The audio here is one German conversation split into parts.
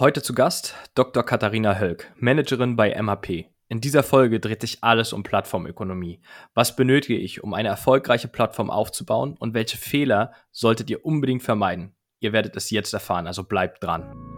Heute zu Gast Dr. Katharina Hölk, Managerin bei MHP. In dieser Folge dreht sich alles um Plattformökonomie. Was benötige ich, um eine erfolgreiche Plattform aufzubauen und welche Fehler solltet ihr unbedingt vermeiden? Ihr werdet es jetzt erfahren, also bleibt dran.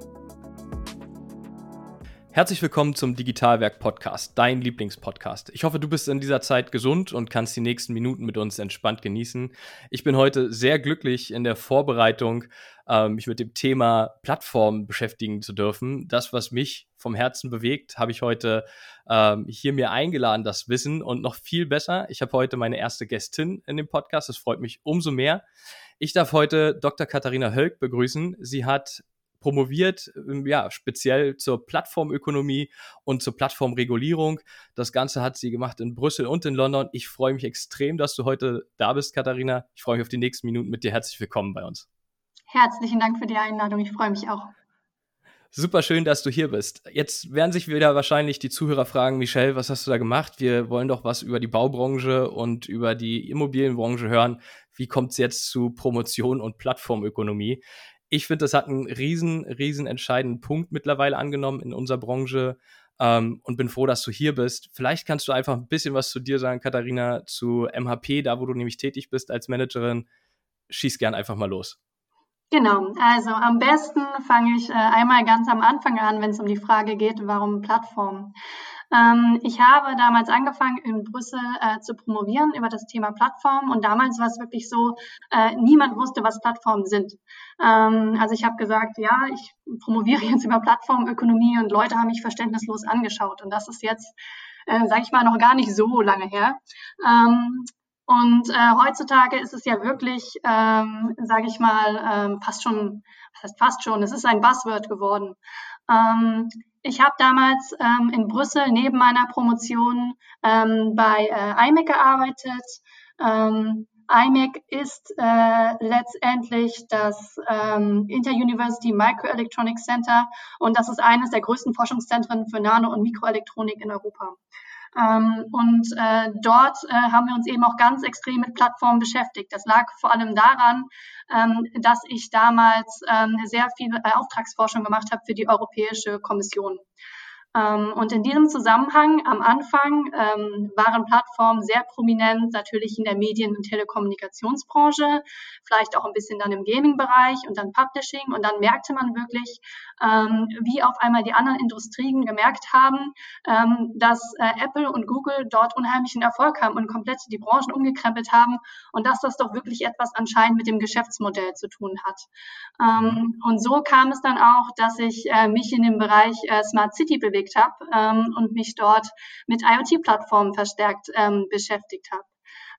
Herzlich willkommen zum Digitalwerk Podcast, dein Lieblingspodcast. Ich hoffe, du bist in dieser Zeit gesund und kannst die nächsten Minuten mit uns entspannt genießen. Ich bin heute sehr glücklich in der Vorbereitung, ähm, mich mit dem Thema Plattform beschäftigen zu dürfen. Das, was mich vom Herzen bewegt, habe ich heute ähm, hier mir eingeladen, das Wissen. Und noch viel besser, ich habe heute meine erste Gästin in dem Podcast. Das freut mich umso mehr. Ich darf heute Dr. Katharina Hölk begrüßen. Sie hat promoviert, ähm, ja, speziell zur Plattformökonomie und zur Plattformregulierung. Das Ganze hat sie gemacht in Brüssel und in London. Ich freue mich extrem, dass du heute da bist, Katharina. Ich freue mich auf die nächsten Minuten mit dir. Herzlich willkommen bei uns. Herzlichen Dank für die Einladung. Ich freue mich auch. Super schön, dass du hier bist. Jetzt werden sich wieder wahrscheinlich die Zuhörer fragen, Michelle, was hast du da gemacht? Wir wollen doch was über die Baubranche und über die Immobilienbranche hören. Wie kommt es jetzt zu Promotion und Plattformökonomie? Ich finde, das hat einen riesen, riesen entscheidenden Punkt mittlerweile angenommen in unserer Branche ähm, und bin froh, dass du hier bist. Vielleicht kannst du einfach ein bisschen was zu dir sagen, Katharina, zu MHP, da wo du nämlich tätig bist als Managerin. Schieß gern einfach mal los. Genau, also am besten fange ich äh, einmal ganz am Anfang an, wenn es um die Frage geht, warum Plattformen. Ähm, ich habe damals angefangen, in Brüssel äh, zu promovieren über das Thema Plattformen und damals war es wirklich so, äh, niemand wusste, was Plattformen sind. Ähm, also ich habe gesagt, ja, ich promoviere jetzt über Plattformökonomie und Leute haben mich verständnislos angeschaut und das ist jetzt, äh, sage ich mal, noch gar nicht so lange her. Ähm, und äh, heutzutage ist es ja wirklich, ähm, sage ich mal, ähm, fast schon, was heißt fast schon, es ist ein Buzzword geworden. Ähm, ich habe damals ähm, in Brüssel neben meiner Promotion ähm, bei äh, IMEC gearbeitet. Ähm, IMEC ist äh, letztendlich das ähm, Inter-University Microelectronics Center und das ist eines der größten Forschungszentren für Nano- und Mikroelektronik in Europa. Ähm, und äh, dort äh, haben wir uns eben auch ganz extrem mit Plattformen beschäftigt. Das lag vor allem daran, ähm, dass ich damals ähm, sehr viel äh, Auftragsforschung gemacht habe für die Europäische Kommission. Ähm, und in diesem Zusammenhang am Anfang ähm, waren Plattformen sehr prominent, natürlich in der Medien- und Telekommunikationsbranche, vielleicht auch ein bisschen dann im Gaming-Bereich und dann Publishing. Und dann merkte man wirklich, ähm, wie auf einmal die anderen Industrien gemerkt haben, ähm, dass äh, Apple und Google dort unheimlichen Erfolg haben und komplett die Branchen umgekrempelt haben und dass das doch wirklich etwas anscheinend mit dem Geschäftsmodell zu tun hat. Ähm, und so kam es dann auch, dass ich äh, mich in dem Bereich äh, Smart City bewege gelegt habe ähm, und mich dort mit IoT-Plattformen verstärkt ähm, beschäftigt habe.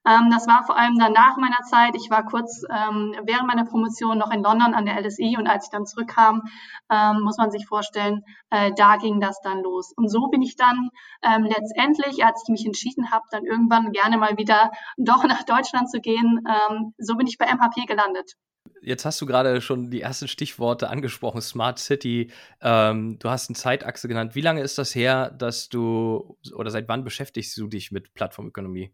Ähm, das war vor allem dann nach meiner Zeit. Ich war kurz ähm, während meiner Promotion noch in London an der LSI und als ich dann zurückkam, ähm, muss man sich vorstellen, äh, da ging das dann los. Und so bin ich dann ähm, letztendlich, als ich mich entschieden habe, dann irgendwann gerne mal wieder doch nach Deutschland zu gehen, ähm, so bin ich bei MHP gelandet jetzt hast du gerade schon die ersten Stichworte angesprochen, Smart City. Ähm, du hast eine Zeitachse genannt. Wie lange ist das her, dass du oder seit wann beschäftigst du dich mit Plattformökonomie?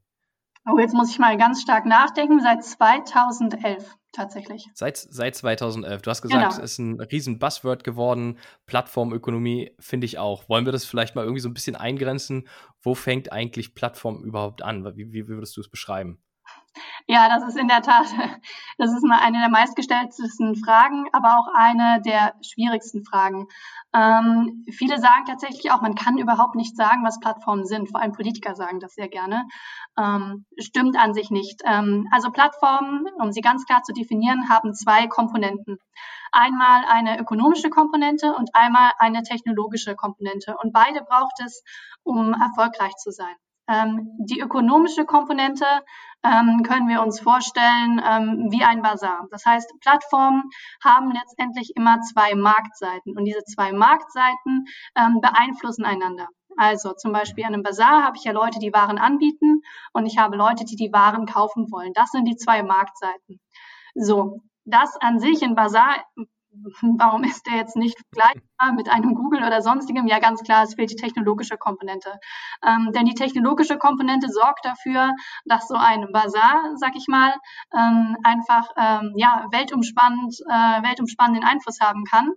Oh, jetzt muss ich mal ganz stark nachdenken. Seit 2011 tatsächlich. Seit, seit 2011. Du hast gesagt, genau. es ist ein riesen Buzzword geworden. Plattformökonomie finde ich auch. Wollen wir das vielleicht mal irgendwie so ein bisschen eingrenzen? Wo fängt eigentlich Plattform überhaupt an? Wie, wie würdest du es beschreiben? Ja, das ist in der Tat, das ist mal eine der meistgestelltesten Fragen, aber auch eine der schwierigsten Fragen. Ähm, viele sagen tatsächlich auch, man kann überhaupt nicht sagen, was Plattformen sind. Vor allem Politiker sagen das sehr gerne. Ähm, stimmt an sich nicht. Ähm, also Plattformen, um sie ganz klar zu definieren, haben zwei Komponenten. Einmal eine ökonomische Komponente und einmal eine technologische Komponente. Und beide braucht es, um erfolgreich zu sein. Ähm, die ökonomische Komponente ähm, können wir uns vorstellen ähm, wie ein Bazar. Das heißt, Plattformen haben letztendlich immer zwei Marktseiten und diese zwei Marktseiten ähm, beeinflussen einander. Also zum Beispiel an einem Bazar habe ich ja Leute, die Waren anbieten und ich habe Leute, die die Waren kaufen wollen. Das sind die zwei Marktseiten. So, das an sich in Bazar warum ist der jetzt nicht vergleichbar mit einem Google oder sonstigem? Ja, ganz klar, es fehlt die technologische Komponente. Ähm, denn die technologische Komponente sorgt dafür, dass so ein Bazar, sag ich mal, ähm, einfach ähm, ja, weltumspannend, äh, weltumspannenden Einfluss haben kann.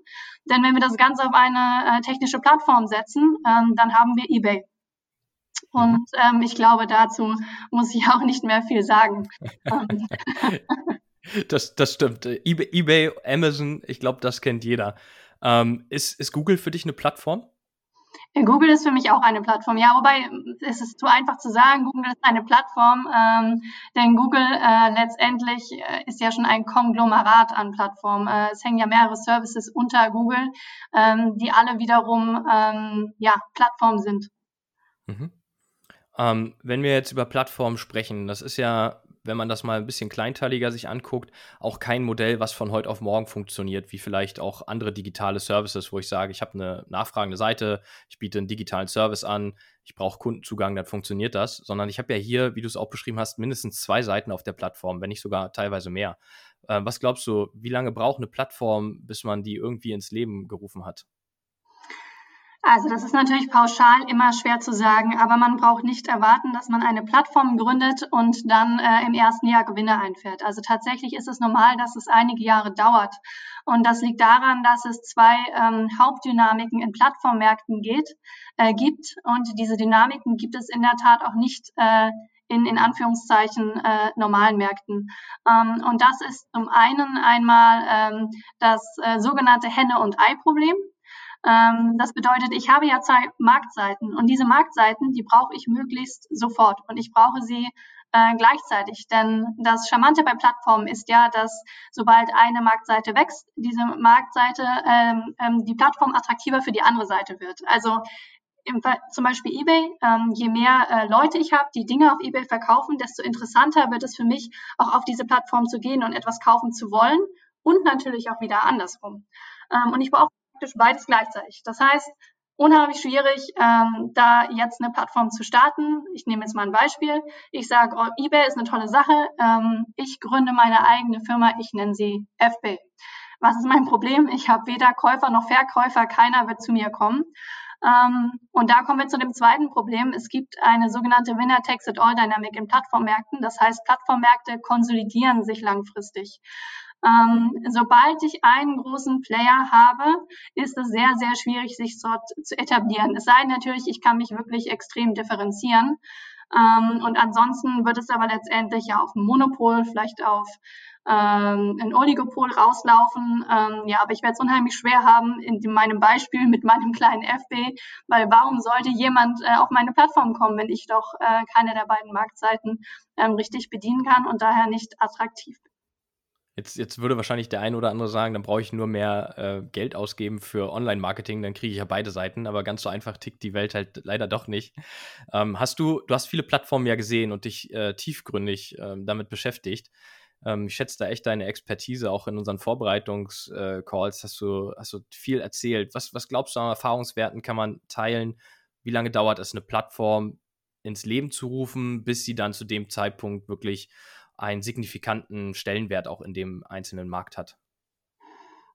Denn wenn wir das Ganze auf eine äh, technische Plattform setzen, ähm, dann haben wir eBay. Und ähm, ich glaube, dazu muss ich auch nicht mehr viel sagen. Das, das stimmt. eBay, eBay Amazon, ich glaube, das kennt jeder. Ähm, ist, ist Google für dich eine Plattform? Google ist für mich auch eine Plattform. Ja, wobei es ist zu einfach zu sagen, Google ist eine Plattform, ähm, denn Google äh, letztendlich äh, ist ja schon ein Konglomerat an Plattformen. Äh, es hängen ja mehrere Services unter Google, ähm, die alle wiederum ähm, ja, Plattformen sind. Mhm. Ähm, wenn wir jetzt über Plattformen sprechen, das ist ja wenn man das mal ein bisschen kleinteiliger sich anguckt, auch kein Modell, was von heute auf morgen funktioniert, wie vielleicht auch andere digitale Services, wo ich sage, ich habe eine nachfragende Seite, ich biete einen digitalen Service an, ich brauche Kundenzugang, dann funktioniert das, sondern ich habe ja hier, wie du es auch beschrieben hast, mindestens zwei Seiten auf der Plattform, wenn nicht sogar teilweise mehr. Äh, was glaubst du, wie lange braucht eine Plattform, bis man die irgendwie ins Leben gerufen hat? Also das ist natürlich pauschal immer schwer zu sagen, aber man braucht nicht erwarten, dass man eine Plattform gründet und dann äh, im ersten Jahr Gewinne einfährt. Also tatsächlich ist es normal, dass es einige Jahre dauert. Und das liegt daran, dass es zwei ähm, Hauptdynamiken in Plattformmärkten geht, äh, gibt. Und diese Dynamiken gibt es in der Tat auch nicht äh, in, in Anführungszeichen äh, normalen Märkten. Ähm, und das ist zum einen einmal ähm, das äh, sogenannte Henne- und Ei-Problem. Ähm, das bedeutet, ich habe ja zwei Marktseiten und diese Marktseiten, die brauche ich möglichst sofort und ich brauche sie äh, gleichzeitig. Denn das Charmante bei Plattformen ist ja, dass sobald eine Marktseite wächst, diese Marktseite, ähm, ähm, die Plattform attraktiver für die andere Seite wird. Also im, zum Beispiel eBay, ähm, je mehr äh, Leute ich habe, die Dinge auf eBay verkaufen, desto interessanter wird es für mich, auch auf diese Plattform zu gehen und etwas kaufen zu wollen und natürlich auch wieder andersrum. Ähm, und ich brauche praktisch beides gleichzeitig. Das heißt, unheimlich schwierig, ähm, da jetzt eine Plattform zu starten. Ich nehme jetzt mal ein Beispiel. Ich sage, oh, eBay ist eine tolle Sache. Ähm, ich gründe meine eigene Firma. Ich nenne sie FB. Was ist mein Problem? Ich habe weder Käufer noch Verkäufer. Keiner wird zu mir kommen. Ähm, und da kommen wir zu dem zweiten Problem. Es gibt eine sogenannte Winner Takes It All Dynamic in Plattformmärkten. Das heißt, Plattformmärkte konsolidieren sich langfristig. Ähm, sobald ich einen großen Player habe, ist es sehr, sehr schwierig, sich dort zu etablieren. Es sei natürlich, ich kann mich wirklich extrem differenzieren. Ähm, und ansonsten wird es aber letztendlich ja auf ein Monopol, vielleicht auf ähm, ein Oligopol rauslaufen. Ähm, ja, aber ich werde es unheimlich schwer haben in meinem Beispiel mit meinem kleinen FB, weil warum sollte jemand äh, auf meine Plattform kommen, wenn ich doch äh, keine der beiden Marktseiten ähm, richtig bedienen kann und daher nicht attraktiv bin? Jetzt, jetzt würde wahrscheinlich der eine oder andere sagen, dann brauche ich nur mehr äh, Geld ausgeben für Online-Marketing, dann kriege ich ja beide Seiten, aber ganz so einfach tickt die Welt halt leider doch nicht. Ähm, hast du, du hast viele Plattformen ja gesehen und dich äh, tiefgründig äh, damit beschäftigt. Ähm, ich schätze da echt deine Expertise, auch in unseren Vorbereitungscalls hast du, hast du viel erzählt. Was, was glaubst du an Erfahrungswerten kann man teilen? Wie lange dauert es, eine Plattform ins Leben zu rufen, bis sie dann zu dem Zeitpunkt wirklich einen signifikanten Stellenwert auch in dem einzelnen Markt hat?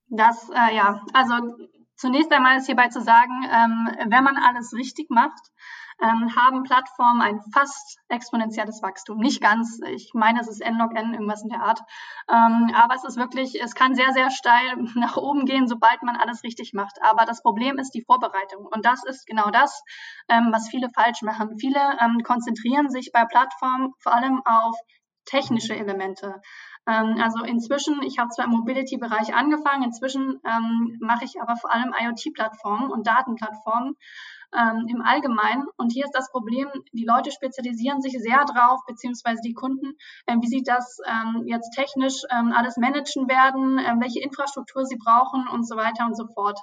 Das, äh, ja, also zunächst einmal ist hierbei zu sagen, ähm, wenn man alles richtig macht, ähm, haben Plattformen ein fast exponentielles Wachstum. Nicht ganz, ich meine, es ist n log n, irgendwas in der Art. Ähm, aber es ist wirklich, es kann sehr, sehr steil nach oben gehen, sobald man alles richtig macht. Aber das Problem ist die Vorbereitung. Und das ist genau das, ähm, was viele falsch machen. Viele ähm, konzentrieren sich bei Plattformen vor allem auf technische Elemente. Ähm, also inzwischen, ich habe zwar im Mobility-Bereich angefangen, inzwischen ähm, mache ich aber vor allem IoT-Plattformen und Datenplattformen ähm, im Allgemeinen. Und hier ist das Problem, die Leute spezialisieren sich sehr drauf, beziehungsweise die Kunden, äh, wie sie das ähm, jetzt technisch ähm, alles managen werden, äh, welche Infrastruktur sie brauchen und so weiter und so fort.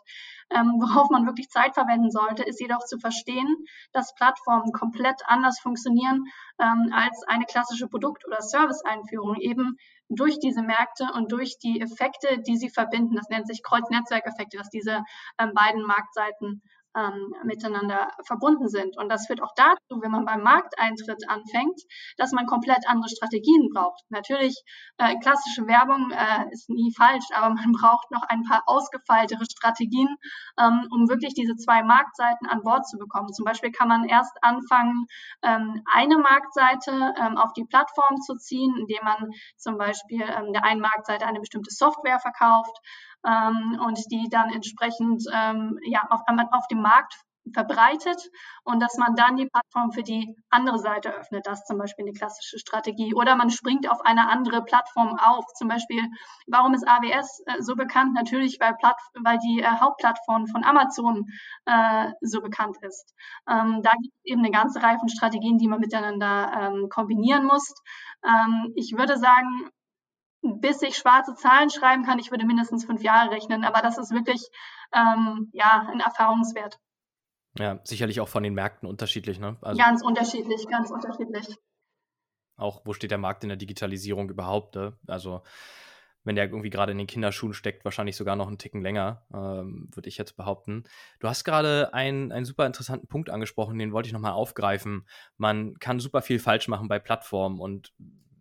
Ähm, worauf man wirklich Zeit verwenden sollte, ist jedoch zu verstehen, dass Plattformen komplett anders funktionieren ähm, als eine klassische Produkt- oder Service-Einführung, eben durch diese Märkte und durch die Effekte, die sie verbinden. Das nennt sich Kreuznetzwerkeffekte, dass diese ähm, beiden Marktseiten ähm, miteinander verbunden sind. Und das führt auch dazu, wenn man beim Markteintritt anfängt, dass man komplett andere Strategien braucht. Natürlich, äh, klassische Werbung äh, ist nie falsch, aber man braucht noch ein paar ausgefeiltere Strategien, ähm, um wirklich diese zwei Marktseiten an Bord zu bekommen. Zum Beispiel kann man erst anfangen, ähm, eine Marktseite ähm, auf die Plattform zu ziehen, indem man zum Beispiel ähm, der einen Marktseite eine bestimmte Software verkauft ähm, und die dann entsprechend ähm, ja, auf, auf dem Markt verbreitet und dass man dann die Plattform für die andere Seite öffnet. Das ist zum Beispiel eine klassische Strategie. Oder man springt auf eine andere Plattform auf. Zum Beispiel, warum ist AWS äh, so bekannt? Natürlich, weil, Platt, weil die äh, Hauptplattform von Amazon äh, so bekannt ist. Ähm, da gibt es eben eine ganze Reihe von Strategien, die man miteinander ähm, kombinieren muss. Ähm, ich würde sagen, bis ich schwarze Zahlen schreiben kann, ich würde mindestens fünf Jahre rechnen, aber das ist wirklich ähm, ja ein Erfahrungswert. Ja, sicherlich auch von den Märkten unterschiedlich, ne? Also ganz unterschiedlich, ganz unterschiedlich. Auch, wo steht der Markt in der Digitalisierung überhaupt? Ne? Also, wenn der irgendwie gerade in den Kinderschuhen steckt, wahrscheinlich sogar noch einen Ticken länger, ähm, würde ich jetzt behaupten. Du hast gerade einen, einen super interessanten Punkt angesprochen, den wollte ich nochmal aufgreifen. Man kann super viel falsch machen bei Plattformen und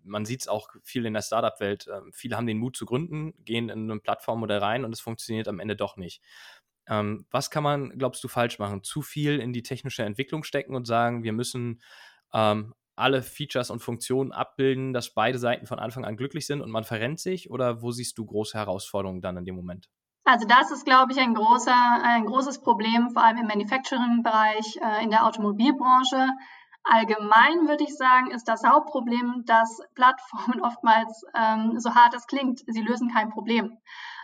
man sieht es auch viel in der Startup-Welt. Äh, viele haben den Mut zu gründen, gehen in ein Plattformmodell rein und es funktioniert am Ende doch nicht. Ähm, was kann man, glaubst du, falsch machen? Zu viel in die technische Entwicklung stecken und sagen, wir müssen ähm, alle Features und Funktionen abbilden, dass beide Seiten von Anfang an glücklich sind und man verrennt sich? Oder wo siehst du große Herausforderungen dann in dem Moment? Also das ist, glaube ich, ein, großer, ein großes Problem, vor allem im Manufacturing-Bereich, äh, in der Automobilbranche. Allgemein würde ich sagen, ist das Hauptproblem, dass Plattformen oftmals, ähm, so hart es klingt, sie lösen kein Problem.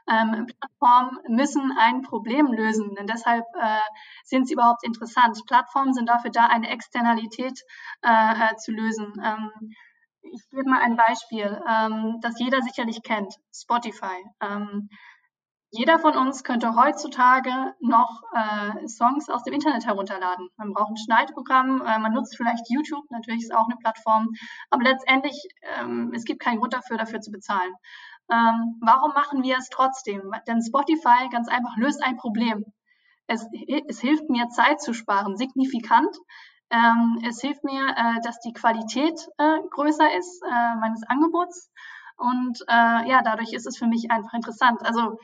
Ähm, Plattformen müssen ein Problem lösen, denn deshalb äh, sind sie überhaupt interessant. Plattformen sind dafür da, eine Externalität äh, äh, zu lösen. Ähm, ich gebe mal ein Beispiel, ähm, das jeder sicherlich kennt, Spotify. Jeder von uns könnte heutzutage noch äh, Songs aus dem Internet herunterladen. Man braucht ein Schneidprogramm, äh, man nutzt vielleicht YouTube, natürlich ist auch eine Plattform, aber letztendlich, ähm, es gibt keinen Grund dafür, dafür zu bezahlen. Ähm, warum machen wir es trotzdem? Denn Spotify ganz einfach löst ein Problem. Es, es hilft mir, Zeit zu sparen, signifikant. Ähm, es hilft mir, äh, dass die Qualität äh, größer ist äh, meines Angebots. Und äh, ja, dadurch ist es für mich einfach interessant. Also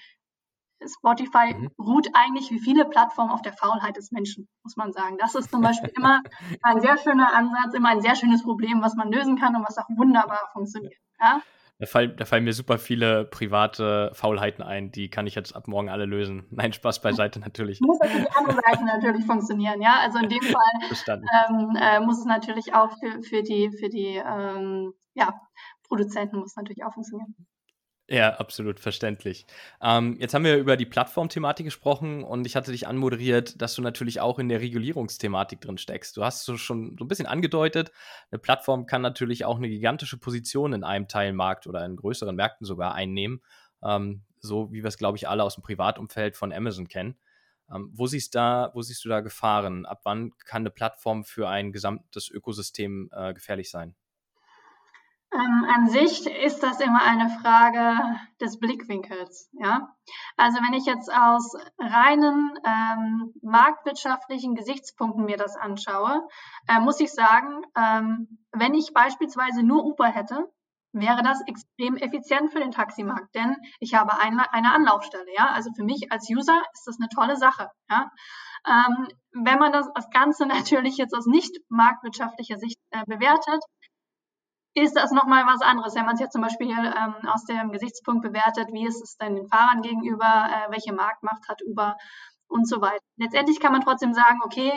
Spotify mhm. ruht eigentlich wie viele Plattformen auf der Faulheit des Menschen, muss man sagen. Das ist zum Beispiel immer ein sehr schöner Ansatz, immer ein sehr schönes Problem, was man lösen kann und was auch wunderbar funktioniert. Ja? Da, fall, da, fallen mir super viele private Faulheiten ein, die kann ich jetzt ab morgen alle lösen. Nein, Spaß beiseite natürlich. Muss für die andere Seite natürlich funktionieren, ja. Also in dem Fall ähm, äh, muss es natürlich auch für, für die, für die ähm, ja, Produzenten muss natürlich auch funktionieren. Ja, absolut verständlich. Ähm, jetzt haben wir über die Plattformthematik gesprochen und ich hatte dich anmoderiert, dass du natürlich auch in der Regulierungsthematik drin steckst. Du hast so schon so ein bisschen angedeutet, eine Plattform kann natürlich auch eine gigantische Position in einem Teilmarkt oder in größeren Märkten sogar einnehmen, ähm, so wie wir es, glaube ich, alle aus dem Privatumfeld von Amazon kennen. Ähm, wo, siehst da, wo siehst du da Gefahren? Ab wann kann eine Plattform für ein gesamtes Ökosystem äh, gefährlich sein? Ähm, an sich ist das immer eine Frage des Blickwinkels. Ja? Also wenn ich jetzt aus reinen ähm, marktwirtschaftlichen Gesichtspunkten mir das anschaue, äh, muss ich sagen, ähm, wenn ich beispielsweise nur Uber hätte, wäre das extrem effizient für den Taximarkt, denn ich habe eine, eine Anlaufstelle. Ja? Also für mich als User ist das eine tolle Sache. Ja? Ähm, wenn man das, das Ganze natürlich jetzt aus nicht marktwirtschaftlicher Sicht äh, bewertet, ist das nochmal was anderes. Wenn man es jetzt zum Beispiel ähm, aus dem Gesichtspunkt bewertet, wie ist es denn den Fahrern gegenüber, äh, welche Marktmacht hat Uber und so weiter. Letztendlich kann man trotzdem sagen, okay,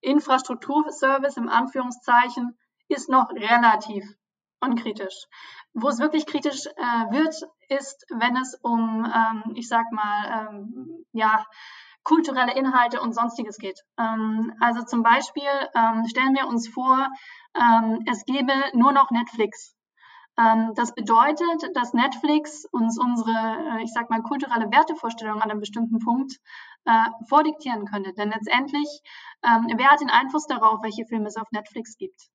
Infrastrukturservice im Anführungszeichen ist noch relativ unkritisch. Wo es wirklich kritisch äh, wird, ist, wenn es um, ähm, ich sag mal, ähm, ja, kulturelle Inhalte und sonstiges geht. Ähm, also zum Beispiel ähm, stellen wir uns vor, ähm, es gäbe nur noch Netflix. Ähm, das bedeutet, dass Netflix uns unsere, äh, ich sag mal, kulturelle Wertevorstellung an einem bestimmten Punkt äh, vordiktieren könnte. Denn letztendlich, ähm, wer hat den Einfluss darauf, welche Filme es auf Netflix gibt?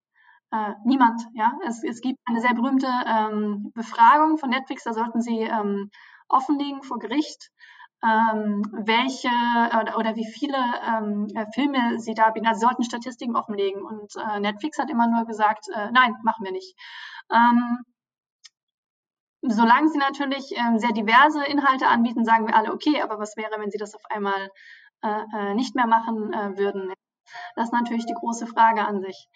Äh, niemand, ja. Es, es gibt eine sehr berühmte ähm, Befragung von Netflix, da sollten sie offenlegen vor Gericht ähm, welche oder, oder, wie viele ähm, äh, Filme sie da bieten. Also sie sollten Statistiken offenlegen. Und äh, Netflix hat immer nur gesagt, äh, nein, machen wir nicht. Ähm, solange sie natürlich ähm, sehr diverse Inhalte anbieten, sagen wir alle, okay, aber was wäre, wenn sie das auf einmal äh, äh nicht mehr machen äh, würden? Das ist natürlich die große Frage an sich.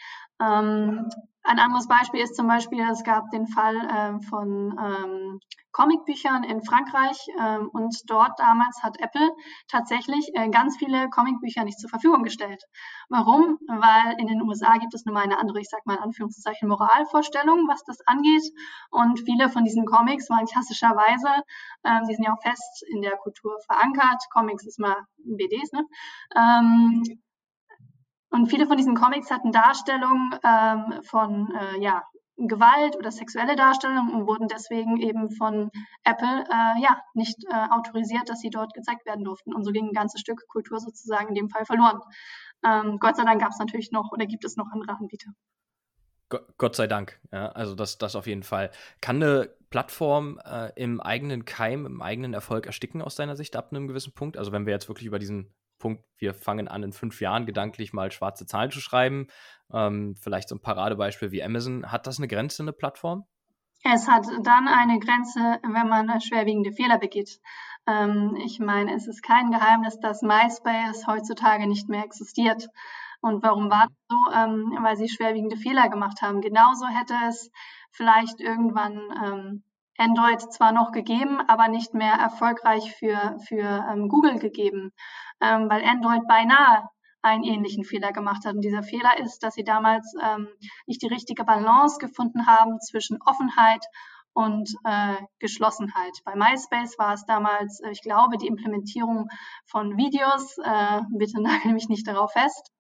Ähm, ein anderes Beispiel ist zum Beispiel, es gab den Fall äh, von ähm, Comicbüchern in Frankreich ähm, und dort damals hat Apple tatsächlich äh, ganz viele Comicbücher nicht zur Verfügung gestellt. Warum? Weil in den USA gibt es nun mal eine andere, ich sag mal in Anführungszeichen, Moralvorstellung, was das angeht. Und viele von diesen Comics waren klassischerweise, ähm, die sind ja auch fest in der Kultur verankert. Comics ist mal BDs, ne? Ähm, und viele von diesen Comics hatten Darstellungen ähm, von äh, ja, Gewalt oder sexuelle Darstellungen und wurden deswegen eben von Apple äh, ja nicht äh, autorisiert, dass sie dort gezeigt werden durften. Und so ging ein ganzes Stück Kultur sozusagen in dem Fall verloren. Ähm, Gott sei Dank gab es natürlich noch oder gibt es noch andere Anbieter. Gott sei Dank, ja, also das, das auf jeden Fall. Kann eine Plattform äh, im eigenen Keim, im eigenen Erfolg ersticken aus deiner Sicht ab einem gewissen Punkt? Also wenn wir jetzt wirklich über diesen Punkt, wir fangen an, in fünf Jahren gedanklich mal schwarze Zahlen zu schreiben. Ähm, vielleicht so ein Paradebeispiel wie Amazon. Hat das eine Grenze, eine Plattform? Es hat dann eine Grenze, wenn man schwerwiegende Fehler begeht. Ähm, ich meine, es ist kein Geheimnis, dass MySpace heutzutage nicht mehr existiert. Und warum war das so? Ähm, weil sie schwerwiegende Fehler gemacht haben. Genauso hätte es vielleicht irgendwann ähm, Android zwar noch gegeben, aber nicht mehr erfolgreich für, für ähm, Google gegeben, ähm, weil Android beinahe einen ähnlichen Fehler gemacht hat. Und dieser Fehler ist, dass sie damals ähm, nicht die richtige Balance gefunden haben zwischen Offenheit und äh, Geschlossenheit. Bei MySpace war es damals, äh, ich glaube, die Implementierung von Videos. Äh, bitte nagel mich nicht darauf fest.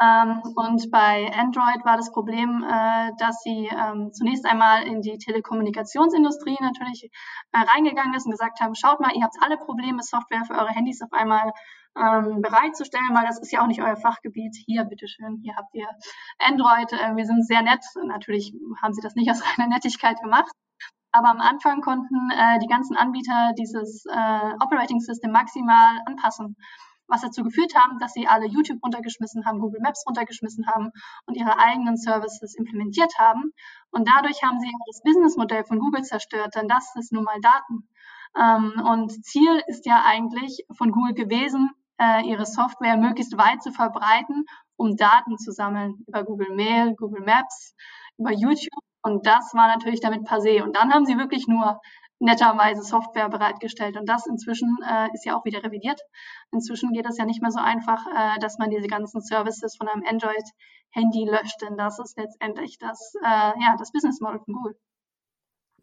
Ähm, und bei Android war das Problem, äh, dass sie ähm, zunächst einmal in die Telekommunikationsindustrie natürlich äh, reingegangen ist und gesagt haben, schaut mal, ihr habt alle Probleme, Software für eure Handys auf einmal ähm, bereitzustellen, weil das ist ja auch nicht euer Fachgebiet. Hier, bitteschön, hier habt ihr Android. Äh, wir sind sehr nett. Natürlich haben sie das nicht aus reiner Nettigkeit gemacht. Aber am Anfang konnten äh, die ganzen Anbieter dieses äh, Operating System maximal anpassen was dazu geführt haben, dass sie alle YouTube runtergeschmissen haben, Google Maps runtergeschmissen haben und ihre eigenen Services implementiert haben. Und dadurch haben sie das Businessmodell von Google zerstört, denn das ist nun mal Daten. Ähm, und Ziel ist ja eigentlich von Google gewesen, äh, ihre Software möglichst weit zu verbreiten, um Daten zu sammeln über Google Mail, Google Maps, über YouTube. Und das war natürlich damit passé. Und dann haben sie wirklich nur netterweise Software bereitgestellt. Und das inzwischen äh, ist ja auch wieder revidiert. Inzwischen geht es ja nicht mehr so einfach, äh, dass man diese ganzen Services von einem Android-Handy löscht, denn das ist letztendlich das, äh, ja, das Business Model von Google.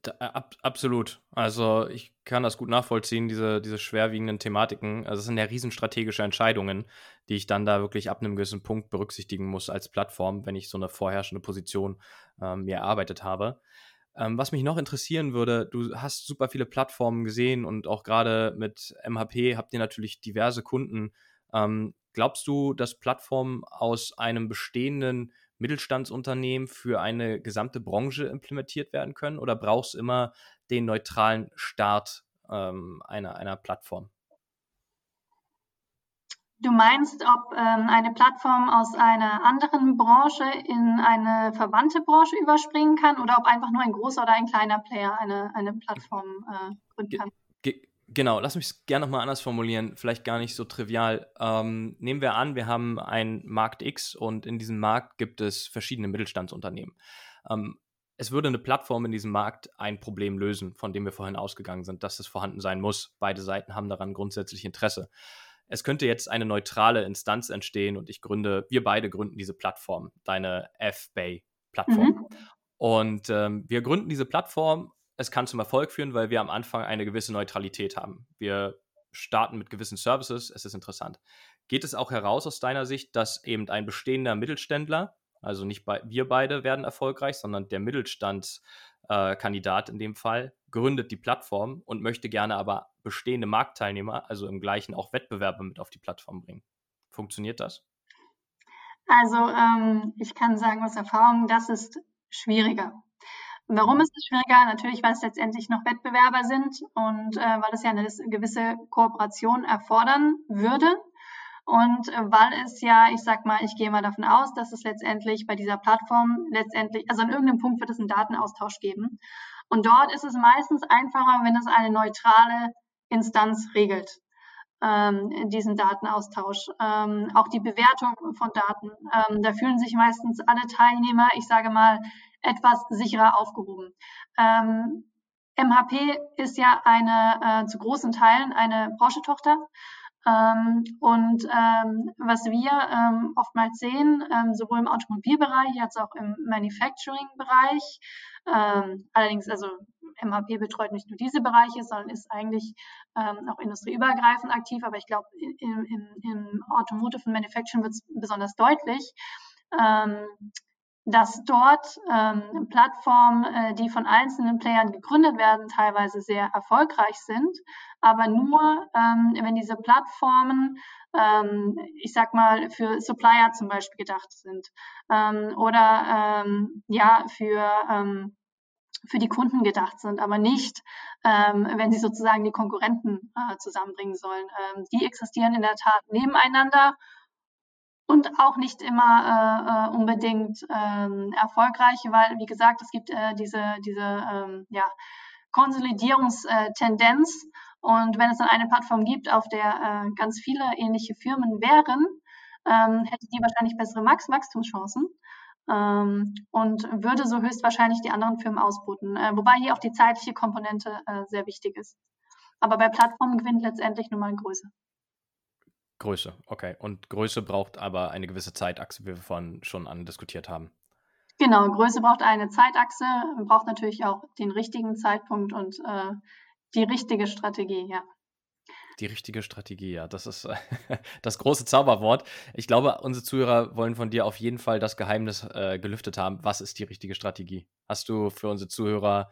Da, ab, absolut. Also ich kann das gut nachvollziehen, diese, diese schwerwiegenden Thematiken. Also es sind ja riesenstrategische Entscheidungen, die ich dann da wirklich ab einem gewissen Punkt berücksichtigen muss als Plattform, wenn ich so eine vorherrschende Position ähm, mir erarbeitet habe. Ähm, was mich noch interessieren würde, du hast super viele Plattformen gesehen und auch gerade mit MHP habt ihr natürlich diverse Kunden. Ähm, glaubst du, dass Plattformen aus einem bestehenden Mittelstandsunternehmen für eine gesamte Branche implementiert werden können oder brauchst du immer den neutralen Start ähm, einer, einer Plattform? Du meinst, ob ähm, eine Plattform aus einer anderen Branche in eine verwandte Branche überspringen kann oder ob einfach nur ein großer oder ein kleiner Player eine, eine Plattform äh, gründen kann? Ge genau, lass mich es gerne nochmal anders formulieren, vielleicht gar nicht so trivial. Ähm, nehmen wir an, wir haben einen Markt X und in diesem Markt gibt es verschiedene Mittelstandsunternehmen. Ähm, es würde eine Plattform in diesem Markt ein Problem lösen, von dem wir vorhin ausgegangen sind, dass es vorhanden sein muss. Beide Seiten haben daran grundsätzlich Interesse es könnte jetzt eine neutrale Instanz entstehen und ich gründe, wir beide gründen diese Plattform, deine F-Bay-Plattform. Mhm. Und ähm, wir gründen diese Plattform. Es kann zum Erfolg führen, weil wir am Anfang eine gewisse Neutralität haben. Wir starten mit gewissen Services. Es ist interessant. Geht es auch heraus aus deiner Sicht, dass eben ein bestehender Mittelständler, also nicht bei, wir beide werden erfolgreich, sondern der Mittelstandskandidat äh, in dem Fall, gründet die Plattform und möchte gerne aber bestehende Marktteilnehmer, also im gleichen auch Wettbewerber mit auf die Plattform bringen. Funktioniert das? Also ähm, ich kann sagen aus Erfahrung, das ist schwieriger. Warum ist es schwieriger? Natürlich, weil es letztendlich noch Wettbewerber sind und äh, weil es ja eine gewisse Kooperation erfordern würde. Und äh, weil es ja, ich sag mal, ich gehe mal davon aus, dass es letztendlich bei dieser Plattform letztendlich, also an irgendeinem Punkt wird es einen Datenaustausch geben. Und dort ist es meistens einfacher, wenn es eine neutrale Instanz regelt ähm, diesen Datenaustausch, ähm, auch die Bewertung von Daten. Ähm, da fühlen sich meistens alle Teilnehmer, ich sage mal, etwas sicherer aufgehoben. Ähm, MHP ist ja eine äh, zu großen Teilen eine Porsche-Tochter. Ähm, und ähm, was wir ähm, oftmals sehen, ähm, sowohl im Automobilbereich als auch im Manufacturing-Bereich, ähm, allerdings also MHP betreut nicht nur diese Bereiche, sondern ist eigentlich ähm, auch industrieübergreifend aktiv, aber ich glaube, im, im, Automotive und Manufacturing wird es besonders deutlich, dass dort ähm, Plattformen, äh, die von einzelnen Playern gegründet werden, teilweise sehr erfolgreich sind, aber nur, ähm, wenn diese Plattformen, ähm, ich sag mal, für Supplier zum Beispiel gedacht sind ähm, oder ähm, ja für ähm, für die Kunden gedacht sind, aber nicht, ähm, wenn sie sozusagen die Konkurrenten äh, zusammenbringen sollen. Ähm, die existieren in der Tat nebeneinander und auch nicht immer äh, äh, unbedingt ähm, erfolgreich, weil, wie gesagt, es gibt äh, diese, diese ähm, ja, Konsolidierungstendenz. Und wenn es dann eine Plattform gibt, auf der äh, ganz viele ähnliche Firmen wären, ähm, hätte die wahrscheinlich bessere Max Wachstumschancen ähm, und würde so höchstwahrscheinlich die anderen Firmen ausboten. Äh, wobei hier auch die zeitliche Komponente äh, sehr wichtig ist. Aber bei Plattformen gewinnt letztendlich nur mal Größe. Größe, okay. Und Größe braucht aber eine gewisse Zeitachse, wie wir vorhin schon andiskutiert haben. Genau, Größe braucht eine Zeitachse, braucht natürlich auch den richtigen Zeitpunkt und äh, die richtige Strategie, ja. Die richtige Strategie, ja, das ist das große Zauberwort. Ich glaube, unsere Zuhörer wollen von dir auf jeden Fall das Geheimnis äh, gelüftet haben. Was ist die richtige Strategie? Hast du für unsere Zuhörer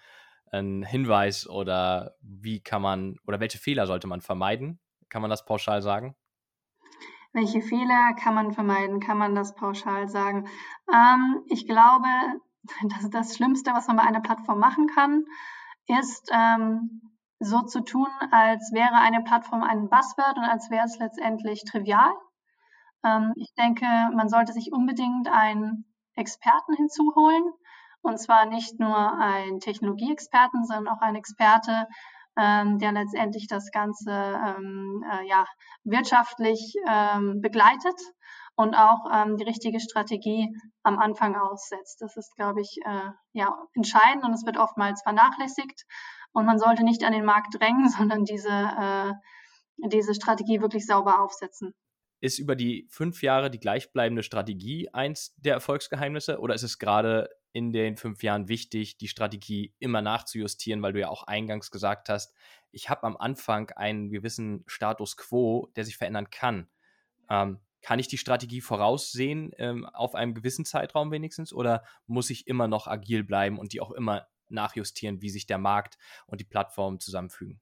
einen Hinweis oder wie kann man oder welche Fehler sollte man vermeiden? Kann man das pauschal sagen? Welche Fehler kann man vermeiden? Kann man das pauschal sagen? Ähm, ich glaube, dass das Schlimmste, was man bei einer Plattform machen kann, ist ähm, so zu tun, als wäre eine Plattform ein Buzzword und als wäre es letztendlich trivial. Ähm, ich denke, man sollte sich unbedingt einen Experten hinzuholen. Und zwar nicht nur einen Technologieexperten, sondern auch einen Experte, ähm, der letztendlich das Ganze ähm, äh, ja, wirtschaftlich ähm, begleitet und auch ähm, die richtige Strategie am Anfang aussetzt. Das ist, glaube ich, äh, ja, entscheidend und es wird oftmals vernachlässigt. Und man sollte nicht an den Markt drängen, sondern diese, äh, diese Strategie wirklich sauber aufsetzen. Ist über die fünf Jahre die gleichbleibende Strategie eins der Erfolgsgeheimnisse oder ist es gerade in den fünf Jahren wichtig, die Strategie immer nachzujustieren, weil du ja auch eingangs gesagt hast, ich habe am Anfang einen gewissen Status quo, der sich verändern kann. Ähm, kann ich die Strategie voraussehen ähm, auf einem gewissen Zeitraum wenigstens oder muss ich immer noch agil bleiben und die auch immer nachjustieren, wie sich der Markt und die Plattformen zusammenfügen?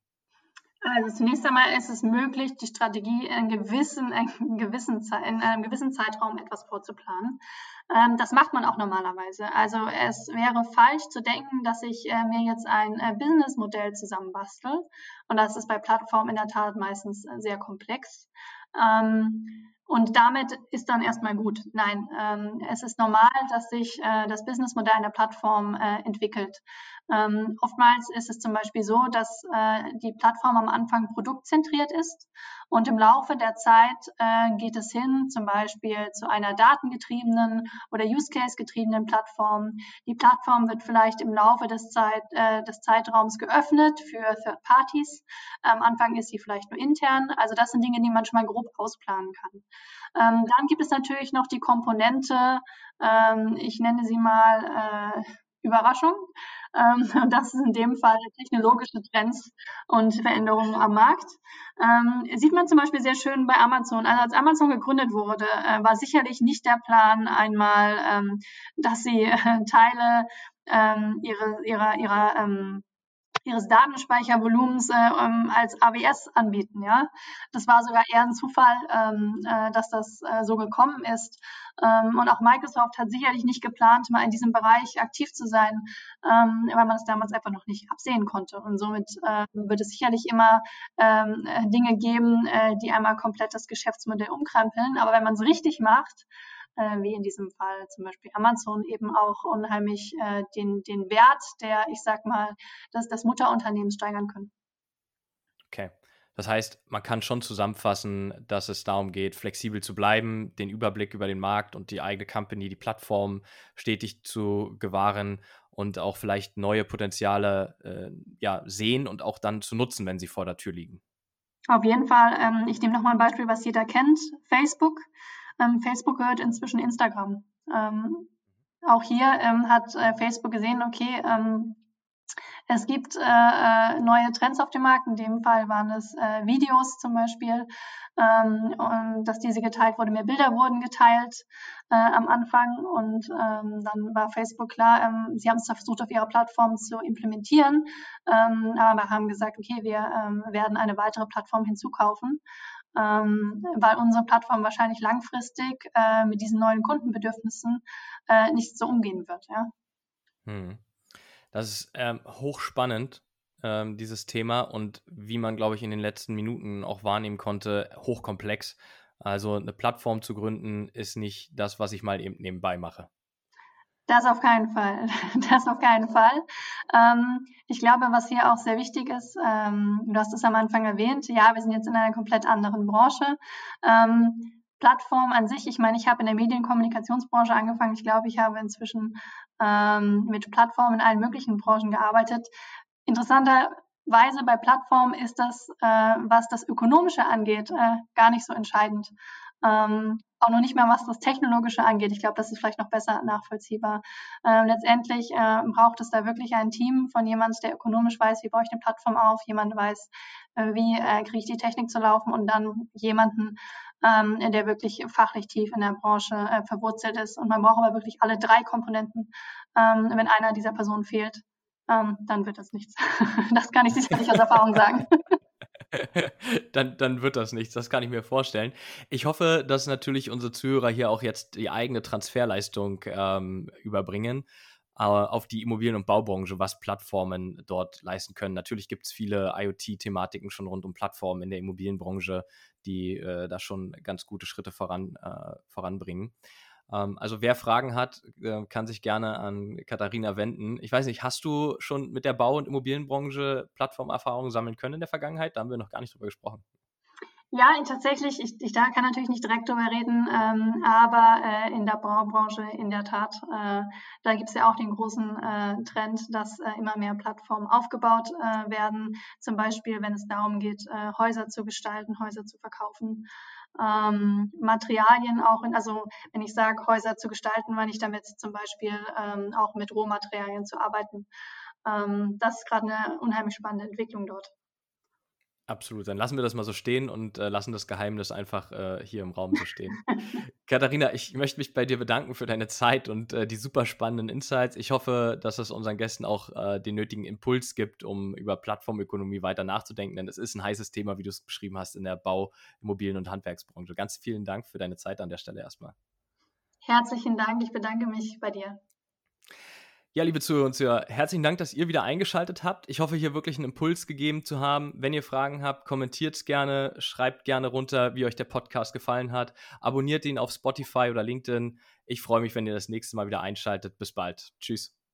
Also zunächst einmal ist es möglich, die Strategie in, gewissen, in, gewissen, in einem gewissen Zeitraum etwas vorzuplanen. Ähm, das macht man auch normalerweise. Also es wäre falsch zu denken, dass ich äh, mir jetzt ein äh, Businessmodell zusammenbastel. Und das ist bei Plattformen in der Tat meistens äh, sehr komplex. Ähm, und damit ist dann erstmal gut. Nein, ähm, es ist normal, dass sich äh, das Businessmodell einer Plattform äh, entwickelt. Ähm, oftmals ist es zum Beispiel so, dass äh, die Plattform am Anfang produktzentriert ist und im Laufe der Zeit äh, geht es hin, zum Beispiel zu einer datengetriebenen oder Use-Case-getriebenen Plattform. Die Plattform wird vielleicht im Laufe des, Zeit, äh, des Zeitraums geöffnet für Third Parties. Am Anfang ist sie vielleicht nur intern. Also das sind Dinge, die man schon mal grob ausplanen kann. Ähm, dann gibt es natürlich noch die Komponente, ähm, ich nenne sie mal äh, Überraschung. Ähm, das ist in dem Fall technologische Trends und Veränderungen am Markt. Ähm, sieht man zum Beispiel sehr schön bei Amazon. Also als Amazon gegründet wurde, äh, war sicherlich nicht der Plan einmal, ähm, dass sie äh, Teile ähm, ihrer, ihrer, ihrer ähm, ihres Datenspeichervolumens äh, ähm, als AWS anbieten. Ja, das war sogar eher ein Zufall, ähm, äh, dass das äh, so gekommen ist. Ähm, und auch Microsoft hat sicherlich nicht geplant, mal in diesem Bereich aktiv zu sein, ähm, weil man es damals einfach noch nicht absehen konnte. Und somit äh, wird es sicherlich immer ähm, Dinge geben, äh, die einmal komplett das Geschäftsmodell umkrempeln. Aber wenn man es richtig macht, äh, wie in diesem Fall zum Beispiel Amazon eben auch unheimlich äh, den, den Wert der, ich sag mal, des, des Mutterunternehmens steigern können. Okay. Das heißt, man kann schon zusammenfassen, dass es darum geht, flexibel zu bleiben, den Überblick über den Markt und die eigene Company, die Plattform stetig zu gewahren und auch vielleicht neue Potenziale äh, ja, sehen und auch dann zu nutzen, wenn sie vor der Tür liegen. Auf jeden Fall. Ähm, ich nehme nochmal ein Beispiel, was jeder kennt. Facebook. Ähm, Facebook gehört inzwischen Instagram. Ähm, auch hier ähm, hat äh, Facebook gesehen, okay, ähm, es gibt äh, äh, neue Trends auf dem Markt. In dem Fall waren es äh, Videos zum Beispiel. Ähm, und dass diese geteilt wurde, mehr Bilder wurden geteilt äh, am Anfang. Und ähm, dann war Facebook klar, ähm, sie haben es versucht, auf ihrer Plattform zu implementieren, ähm, aber haben gesagt, okay, wir werden eine weitere Plattform hinzukaufen ähm, weil unsere Plattform wahrscheinlich langfristig äh, mit diesen neuen Kundenbedürfnissen äh, nicht so umgehen wird. Ja. Hm. Das ist ähm, hochspannend, ähm, dieses Thema und wie man, glaube ich, in den letzten Minuten auch wahrnehmen konnte, hochkomplex. Also eine Plattform zu gründen ist nicht das, was ich mal eben nebenbei mache. Das auf keinen Fall. Das auf keinen Fall. Ähm, ich glaube, was hier auch sehr wichtig ist, ähm, du hast es am Anfang erwähnt, ja, wir sind jetzt in einer komplett anderen Branche. Ähm, Plattform an sich, ich meine, ich habe in der Medienkommunikationsbranche angefangen. Ich glaube, ich habe inzwischen ähm, mit Plattformen in allen möglichen Branchen gearbeitet. Interessanterweise bei Plattformen ist das, äh, was das Ökonomische angeht, äh, gar nicht so entscheidend. Ähm, auch noch nicht mehr, was das Technologische angeht. Ich glaube, das ist vielleicht noch besser nachvollziehbar. Ähm, letztendlich äh, braucht es da wirklich ein Team von jemand, der ökonomisch weiß, wie baue ich eine Plattform auf, jemand weiß, äh, wie äh, kriege ich die Technik zu laufen und dann jemanden, ähm, der wirklich fachlich tief in der Branche äh, verwurzelt ist. Und man braucht aber wirklich alle drei Komponenten. Ähm, wenn einer dieser Personen fehlt, ähm, dann wird das nichts. das kann ich sicherlich aus Erfahrung sagen. dann, dann wird das nichts, das kann ich mir vorstellen. Ich hoffe, dass natürlich unsere Zuhörer hier auch jetzt die eigene Transferleistung ähm, überbringen äh, auf die Immobilien- und Baubranche, was Plattformen dort leisten können. Natürlich gibt es viele IoT-Thematiken schon rund um Plattformen in der Immobilienbranche, die äh, da schon ganz gute Schritte voran, äh, voranbringen. Ähm, also wer Fragen hat, äh, kann sich gerne an Katharina wenden. Ich weiß nicht, hast du schon mit der Bau- und Immobilienbranche Plattformerfahrungen sammeln können in der Vergangenheit? Da haben wir noch gar nicht drüber gesprochen. Ja, tatsächlich, ich, ich da kann natürlich nicht direkt darüber reden, ähm, aber äh, in der Baubranche in der Tat, äh, da gibt es ja auch den großen äh, Trend, dass äh, immer mehr Plattformen aufgebaut äh, werden. Zum Beispiel, wenn es darum geht, äh, Häuser zu gestalten, Häuser zu verkaufen ähm, Materialien auch, in, also wenn ich sage, Häuser zu gestalten, meine ich damit zum Beispiel ähm, auch mit Rohmaterialien zu arbeiten. Ähm, das ist gerade eine unheimlich spannende Entwicklung dort. Absolut. Dann lassen wir das mal so stehen und äh, lassen das Geheimnis einfach äh, hier im Raum so stehen. Katharina, ich möchte mich bei dir bedanken für deine Zeit und äh, die super spannenden Insights. Ich hoffe, dass es unseren Gästen auch äh, den nötigen Impuls gibt, um über Plattformökonomie weiter nachzudenken, denn es ist ein heißes Thema, wie du es beschrieben hast, in der Bau-, Immobilien- und Handwerksbranche. Ganz vielen Dank für deine Zeit an der Stelle erstmal. Herzlichen Dank. Ich bedanke mich bei dir. Ja, liebe Zuhörer und Zuhörer, herzlichen Dank, dass ihr wieder eingeschaltet habt. Ich hoffe, hier wirklich einen Impuls gegeben zu haben. Wenn ihr Fragen habt, kommentiert gerne, schreibt gerne runter, wie euch der Podcast gefallen hat. Abonniert ihn auf Spotify oder LinkedIn. Ich freue mich, wenn ihr das nächste Mal wieder einschaltet. Bis bald. Tschüss.